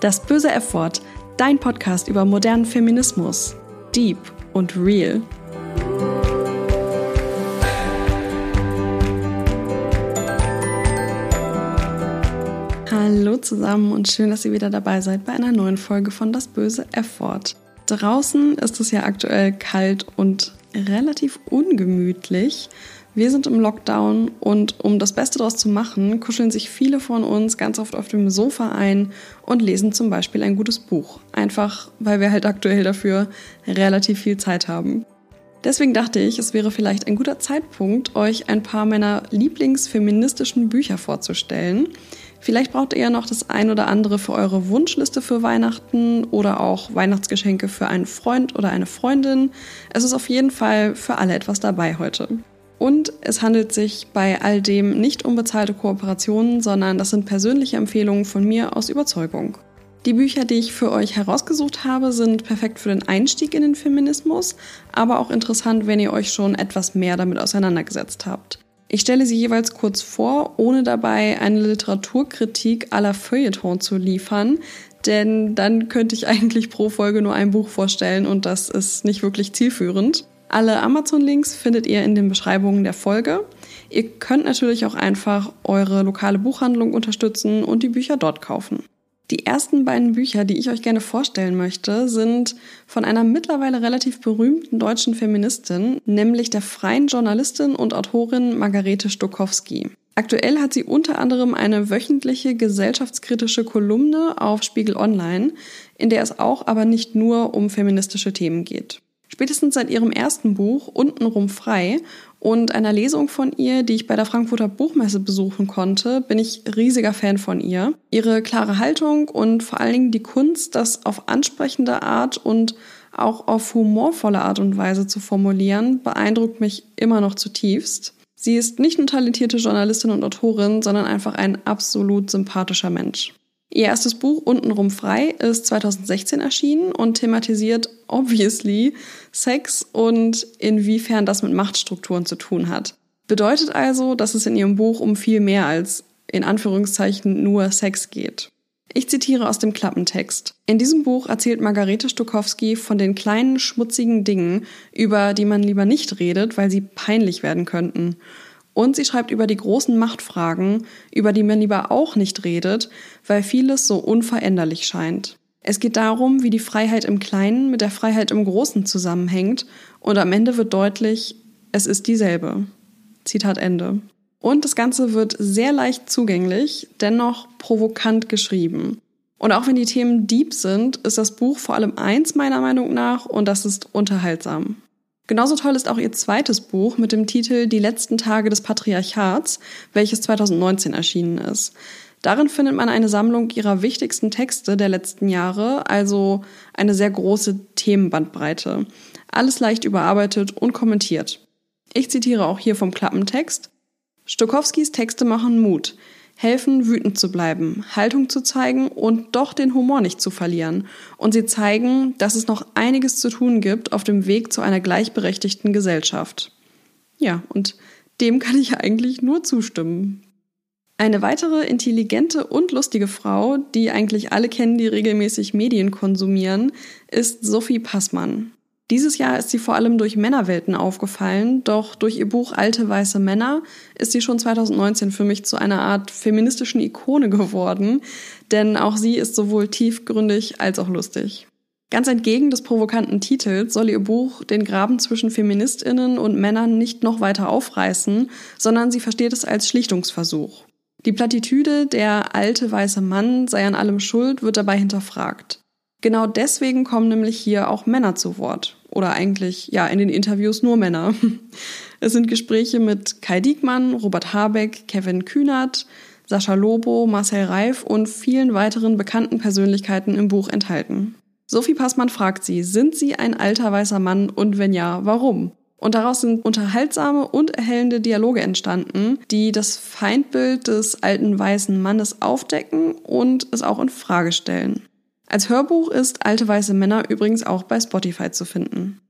Das böse F-Wort, dein Podcast über modernen Feminismus. Deep und real. Hallo zusammen und schön, dass ihr wieder dabei seid bei einer neuen Folge von Das böse F-Wort. Draußen ist es ja aktuell kalt und relativ ungemütlich. Wir sind im Lockdown und um das Beste daraus zu machen, kuscheln sich viele von uns ganz oft auf dem Sofa ein und lesen zum Beispiel ein gutes Buch. Einfach, weil wir halt aktuell dafür relativ viel Zeit haben. Deswegen dachte ich, es wäre vielleicht ein guter Zeitpunkt, euch ein paar meiner Lieblingsfeministischen Bücher vorzustellen. Vielleicht braucht ihr ja noch das ein oder andere für eure Wunschliste für Weihnachten oder auch Weihnachtsgeschenke für einen Freund oder eine Freundin. Es ist auf jeden Fall für alle etwas dabei heute. Und es handelt sich bei all dem nicht um bezahlte Kooperationen, sondern das sind persönliche Empfehlungen von mir aus Überzeugung. Die Bücher, die ich für euch herausgesucht habe, sind perfekt für den Einstieg in den Feminismus, aber auch interessant, wenn ihr euch schon etwas mehr damit auseinandergesetzt habt. Ich stelle sie jeweils kurz vor, ohne dabei eine Literaturkritik aller Feuilleton zu liefern, denn dann könnte ich eigentlich pro Folge nur ein Buch vorstellen und das ist nicht wirklich zielführend. Alle Amazon-Links findet ihr in den Beschreibungen der Folge. Ihr könnt natürlich auch einfach eure lokale Buchhandlung unterstützen und die Bücher dort kaufen. Die ersten beiden Bücher, die ich euch gerne vorstellen möchte, sind von einer mittlerweile relativ berühmten deutschen Feministin, nämlich der freien Journalistin und Autorin Margarete Stokowski. Aktuell hat sie unter anderem eine wöchentliche gesellschaftskritische Kolumne auf Spiegel Online, in der es auch aber nicht nur um feministische Themen geht. Spätestens seit ihrem ersten Buch Untenrum frei und einer Lesung von ihr, die ich bei der Frankfurter Buchmesse besuchen konnte, bin ich riesiger Fan von ihr. Ihre klare Haltung und vor allen Dingen die Kunst, das auf ansprechende Art und auch auf humorvolle Art und Weise zu formulieren, beeindruckt mich immer noch zutiefst. Sie ist nicht nur talentierte Journalistin und Autorin, sondern einfach ein absolut sympathischer Mensch. Ihr erstes Buch Untenrum frei ist 2016 erschienen und thematisiert obviously Sex und inwiefern das mit Machtstrukturen zu tun hat. Bedeutet also, dass es in ihrem Buch um viel mehr als in Anführungszeichen nur Sex geht. Ich zitiere aus dem Klappentext. In diesem Buch erzählt Margarete Stokowski von den kleinen schmutzigen Dingen, über die man lieber nicht redet, weil sie peinlich werden könnten. Und sie schreibt über die großen Machtfragen, über die man lieber auch nicht redet, weil vieles so unveränderlich scheint. Es geht darum, wie die Freiheit im Kleinen mit der Freiheit im Großen zusammenhängt und am Ende wird deutlich, es ist dieselbe. Zitat Ende. Und das Ganze wird sehr leicht zugänglich, dennoch provokant geschrieben. Und auch wenn die Themen deep sind, ist das Buch vor allem eins meiner Meinung nach und das ist unterhaltsam. Genauso toll ist auch ihr zweites Buch mit dem Titel Die letzten Tage des Patriarchats, welches 2019 erschienen ist. Darin findet man eine Sammlung ihrer wichtigsten Texte der letzten Jahre, also eine sehr große Themenbandbreite. Alles leicht überarbeitet und kommentiert. Ich zitiere auch hier vom Klappentext. Stokowskis Texte machen Mut helfen, wütend zu bleiben, Haltung zu zeigen und doch den Humor nicht zu verlieren. Und sie zeigen, dass es noch einiges zu tun gibt auf dem Weg zu einer gleichberechtigten Gesellschaft. Ja, und dem kann ich eigentlich nur zustimmen. Eine weitere intelligente und lustige Frau, die eigentlich alle kennen, die regelmäßig Medien konsumieren, ist Sophie Passmann. Dieses Jahr ist sie vor allem durch Männerwelten aufgefallen, doch durch ihr Buch Alte weiße Männer ist sie schon 2019 für mich zu einer Art feministischen Ikone geworden, denn auch sie ist sowohl tiefgründig als auch lustig. Ganz entgegen des provokanten Titels soll ihr Buch den Graben zwischen Feministinnen und Männern nicht noch weiter aufreißen, sondern sie versteht es als Schlichtungsversuch. Die Plattitüde, der alte weiße Mann sei an allem schuld, wird dabei hinterfragt. Genau deswegen kommen nämlich hier auch Männer zu Wort oder eigentlich ja in den Interviews nur Männer. Es sind Gespräche mit Kai Diekmann, Robert Habeck, Kevin Kühnert, Sascha Lobo, Marcel Reif und vielen weiteren bekannten Persönlichkeiten im Buch enthalten. Sophie Passmann fragt sie, sind Sie ein alter weißer Mann und wenn ja, warum? Und daraus sind unterhaltsame und erhellende Dialoge entstanden, die das Feindbild des alten weißen Mannes aufdecken und es auch in Frage stellen. Als Hörbuch ist Alte weiße Männer übrigens auch bei Spotify zu finden.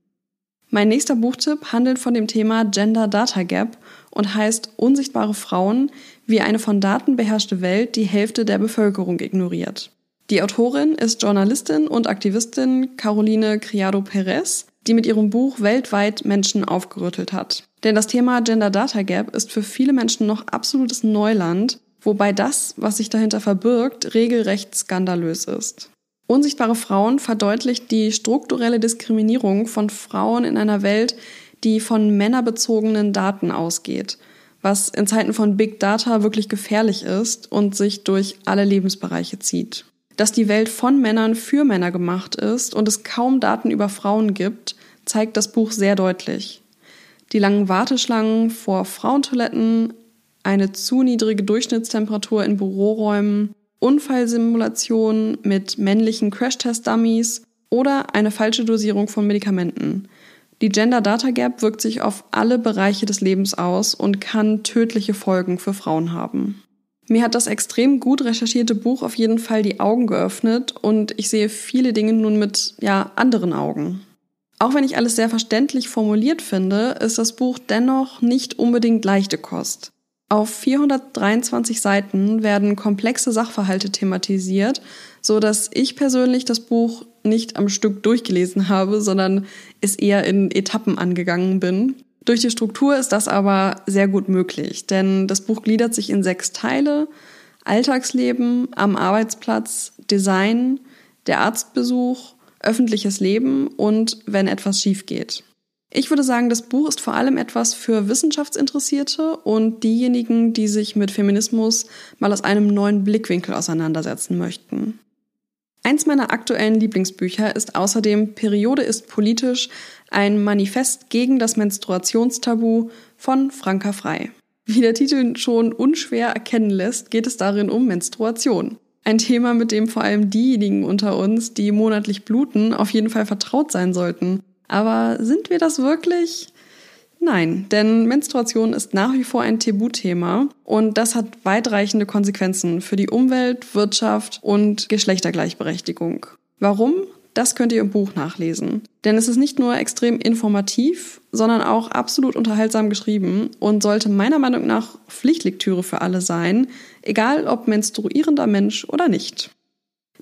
Mein nächster Buchtipp handelt von dem Thema Gender Data Gap und heißt Unsichtbare Frauen, wie eine von Daten beherrschte Welt die Hälfte der Bevölkerung ignoriert. Die Autorin ist Journalistin und Aktivistin Caroline Criado Perez, die mit ihrem Buch weltweit Menschen aufgerüttelt hat. Denn das Thema Gender Data Gap ist für viele Menschen noch absolutes Neuland, wobei das, was sich dahinter verbirgt, regelrecht skandalös ist. Unsichtbare Frauen verdeutlicht die strukturelle Diskriminierung von Frauen in einer Welt, die von männerbezogenen Daten ausgeht, was in Zeiten von Big Data wirklich gefährlich ist und sich durch alle Lebensbereiche zieht. Dass die Welt von Männern für Männer gemacht ist und es kaum Daten über Frauen gibt, zeigt das Buch sehr deutlich. Die langen Warteschlangen vor Frauentoiletten, eine zu niedrige Durchschnittstemperatur in Büroräumen, Unfallsimulationen mit männlichen Crashtest-Dummies oder eine falsche Dosierung von Medikamenten. Die Gender Data Gap wirkt sich auf alle Bereiche des Lebens aus und kann tödliche Folgen für Frauen haben. Mir hat das extrem gut recherchierte Buch auf jeden Fall die Augen geöffnet und ich sehe viele Dinge nun mit ja anderen Augen. Auch wenn ich alles sehr verständlich formuliert finde, ist das Buch dennoch nicht unbedingt leichte Kost. Auf 423 Seiten werden komplexe Sachverhalte thematisiert, so dass ich persönlich das Buch nicht am Stück durchgelesen habe, sondern es eher in Etappen angegangen bin. Durch die Struktur ist das aber sehr gut möglich, denn das Buch gliedert sich in sechs Teile. Alltagsleben, am Arbeitsplatz, Design, der Arztbesuch, öffentliches Leben und wenn etwas schief geht. Ich würde sagen, das Buch ist vor allem etwas für Wissenschaftsinteressierte und diejenigen, die sich mit Feminismus mal aus einem neuen Blickwinkel auseinandersetzen möchten. Eins meiner aktuellen Lieblingsbücher ist außerdem Periode ist politisch, ein Manifest gegen das Menstruationstabu von Franka Frei. Wie der Titel schon unschwer erkennen lässt, geht es darin um Menstruation. Ein Thema, mit dem vor allem diejenigen unter uns, die monatlich bluten, auf jeden Fall vertraut sein sollten. Aber sind wir das wirklich? Nein, denn Menstruation ist nach wie vor ein Tabuthema und das hat weitreichende Konsequenzen für die Umwelt, Wirtschaft und Geschlechtergleichberechtigung. Warum? Das könnt ihr im Buch nachlesen. Denn es ist nicht nur extrem informativ, sondern auch absolut unterhaltsam geschrieben und sollte meiner Meinung nach Pflichtlektüre für alle sein, egal ob menstruierender Mensch oder nicht.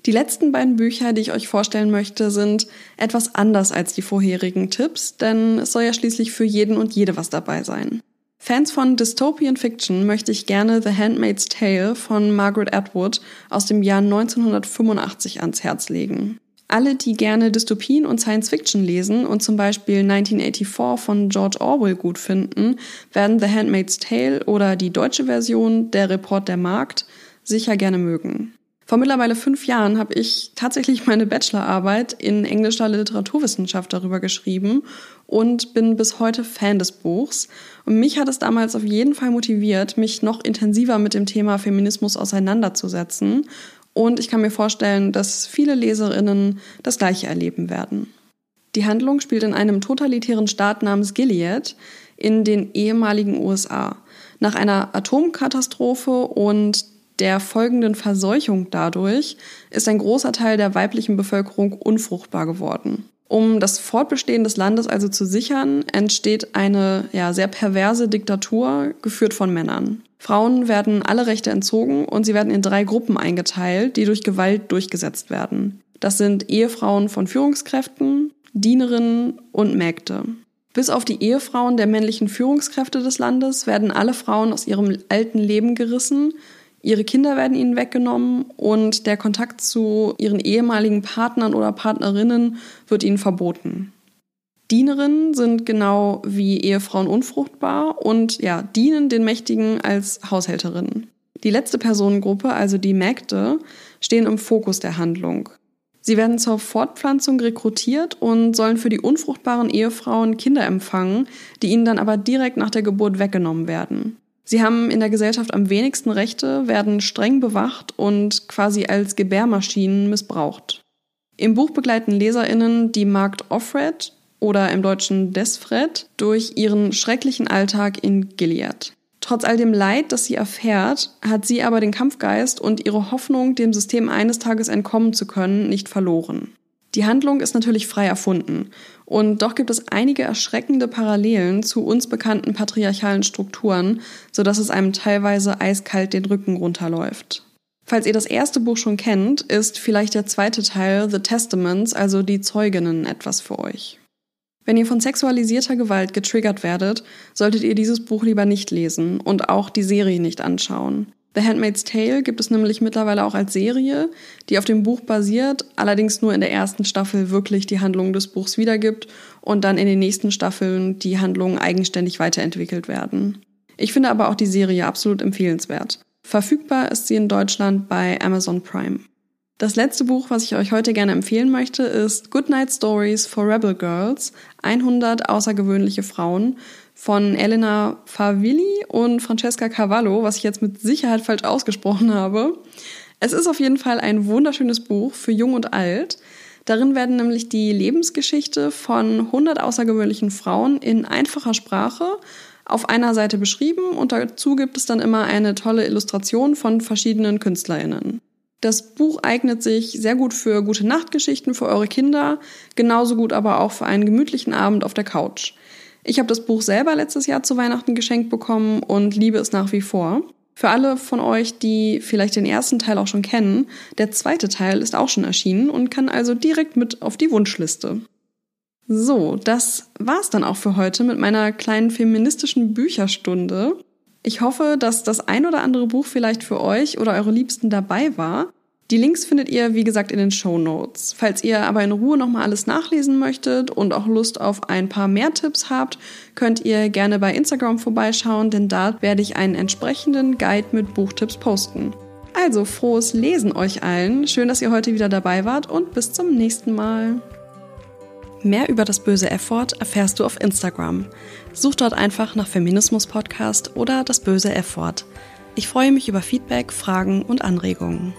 Die letzten beiden Bücher, die ich euch vorstellen möchte, sind etwas anders als die vorherigen Tipps, denn es soll ja schließlich für jeden und jede was dabei sein. Fans von Dystopian Fiction möchte ich gerne The Handmaid's Tale von Margaret Atwood aus dem Jahr 1985 ans Herz legen. Alle, die gerne Dystopien und Science Fiction lesen und zum Beispiel 1984 von George Orwell gut finden, werden The Handmaid's Tale oder die deutsche Version Der Report der Markt sicher gerne mögen. Vor mittlerweile fünf Jahren habe ich tatsächlich meine Bachelorarbeit in englischer Literaturwissenschaft darüber geschrieben und bin bis heute Fan des Buchs. Und mich hat es damals auf jeden Fall motiviert, mich noch intensiver mit dem Thema Feminismus auseinanderzusetzen. Und ich kann mir vorstellen, dass viele Leserinnen das gleiche erleben werden. Die Handlung spielt in einem totalitären Staat namens Gilead in den ehemaligen USA. Nach einer Atomkatastrophe und der folgenden Verseuchung dadurch ist ein großer Teil der weiblichen Bevölkerung unfruchtbar geworden. Um das Fortbestehen des Landes also zu sichern, entsteht eine ja, sehr perverse Diktatur, geführt von Männern. Frauen werden alle Rechte entzogen und sie werden in drei Gruppen eingeteilt, die durch Gewalt durchgesetzt werden. Das sind Ehefrauen von Führungskräften, Dienerinnen und Mägde. Bis auf die Ehefrauen der männlichen Führungskräfte des Landes werden alle Frauen aus ihrem alten Leben gerissen Ihre Kinder werden ihnen weggenommen und der Kontakt zu ihren ehemaligen Partnern oder Partnerinnen wird ihnen verboten. Dienerinnen sind genau wie Ehefrauen unfruchtbar und ja, dienen den Mächtigen als Haushälterinnen. Die letzte Personengruppe, also die Mägde, stehen im Fokus der Handlung. Sie werden zur Fortpflanzung rekrutiert und sollen für die unfruchtbaren Ehefrauen Kinder empfangen, die ihnen dann aber direkt nach der Geburt weggenommen werden. Sie haben in der Gesellschaft am wenigsten Rechte, werden streng bewacht und quasi als Gebärmaschinen missbraucht. Im Buch begleiten LeserInnen die Magd Offred oder im Deutschen Desfred durch ihren schrecklichen Alltag in Gilead. Trotz all dem Leid, das sie erfährt, hat sie aber den Kampfgeist und ihre Hoffnung, dem System eines Tages entkommen zu können, nicht verloren. Die Handlung ist natürlich frei erfunden. Und doch gibt es einige erschreckende Parallelen zu uns bekannten patriarchalen Strukturen, sodass es einem teilweise eiskalt den Rücken runterläuft. Falls ihr das erste Buch schon kennt, ist vielleicht der zweite Teil, The Testaments, also die Zeuginnen, etwas für euch. Wenn ihr von sexualisierter Gewalt getriggert werdet, solltet ihr dieses Buch lieber nicht lesen und auch die Serie nicht anschauen. The Handmaid's Tale gibt es nämlich mittlerweile auch als Serie, die auf dem Buch basiert, allerdings nur in der ersten Staffel wirklich die Handlung des Buchs wiedergibt und dann in den nächsten Staffeln die Handlungen eigenständig weiterentwickelt werden. Ich finde aber auch die Serie absolut empfehlenswert. Verfügbar ist sie in Deutschland bei Amazon Prime. Das letzte Buch, was ich euch heute gerne empfehlen möchte, ist Goodnight Stories for Rebel Girls, 100 außergewöhnliche Frauen von Elena Favilli und Francesca Cavallo, was ich jetzt mit Sicherheit falsch ausgesprochen habe. Es ist auf jeden Fall ein wunderschönes Buch für Jung und Alt. Darin werden nämlich die Lebensgeschichte von 100 außergewöhnlichen Frauen in einfacher Sprache auf einer Seite beschrieben und dazu gibt es dann immer eine tolle Illustration von verschiedenen KünstlerInnen. Das Buch eignet sich sehr gut für gute Nachtgeschichten für eure Kinder, genauso gut aber auch für einen gemütlichen Abend auf der Couch. Ich habe das Buch selber letztes Jahr zu Weihnachten geschenkt bekommen und liebe es nach wie vor. Für alle von euch, die vielleicht den ersten Teil auch schon kennen, der zweite Teil ist auch schon erschienen und kann also direkt mit auf die Wunschliste. So, das war's dann auch für heute mit meiner kleinen feministischen Bücherstunde. Ich hoffe, dass das ein oder andere Buch vielleicht für euch oder eure Liebsten dabei war. Die Links findet ihr, wie gesagt, in den Show Notes. Falls ihr aber in Ruhe nochmal alles nachlesen möchtet und auch Lust auf ein paar mehr Tipps habt, könnt ihr gerne bei Instagram vorbeischauen, denn da werde ich einen entsprechenden Guide mit Buchtipps posten. Also frohes Lesen euch allen. Schön, dass ihr heute wieder dabei wart und bis zum nächsten Mal. Mehr über das böse F-Wort erfährst du auf Instagram. Such dort einfach nach Feminismus Podcast oder das böse F-Wort. Ich freue mich über Feedback, Fragen und Anregungen.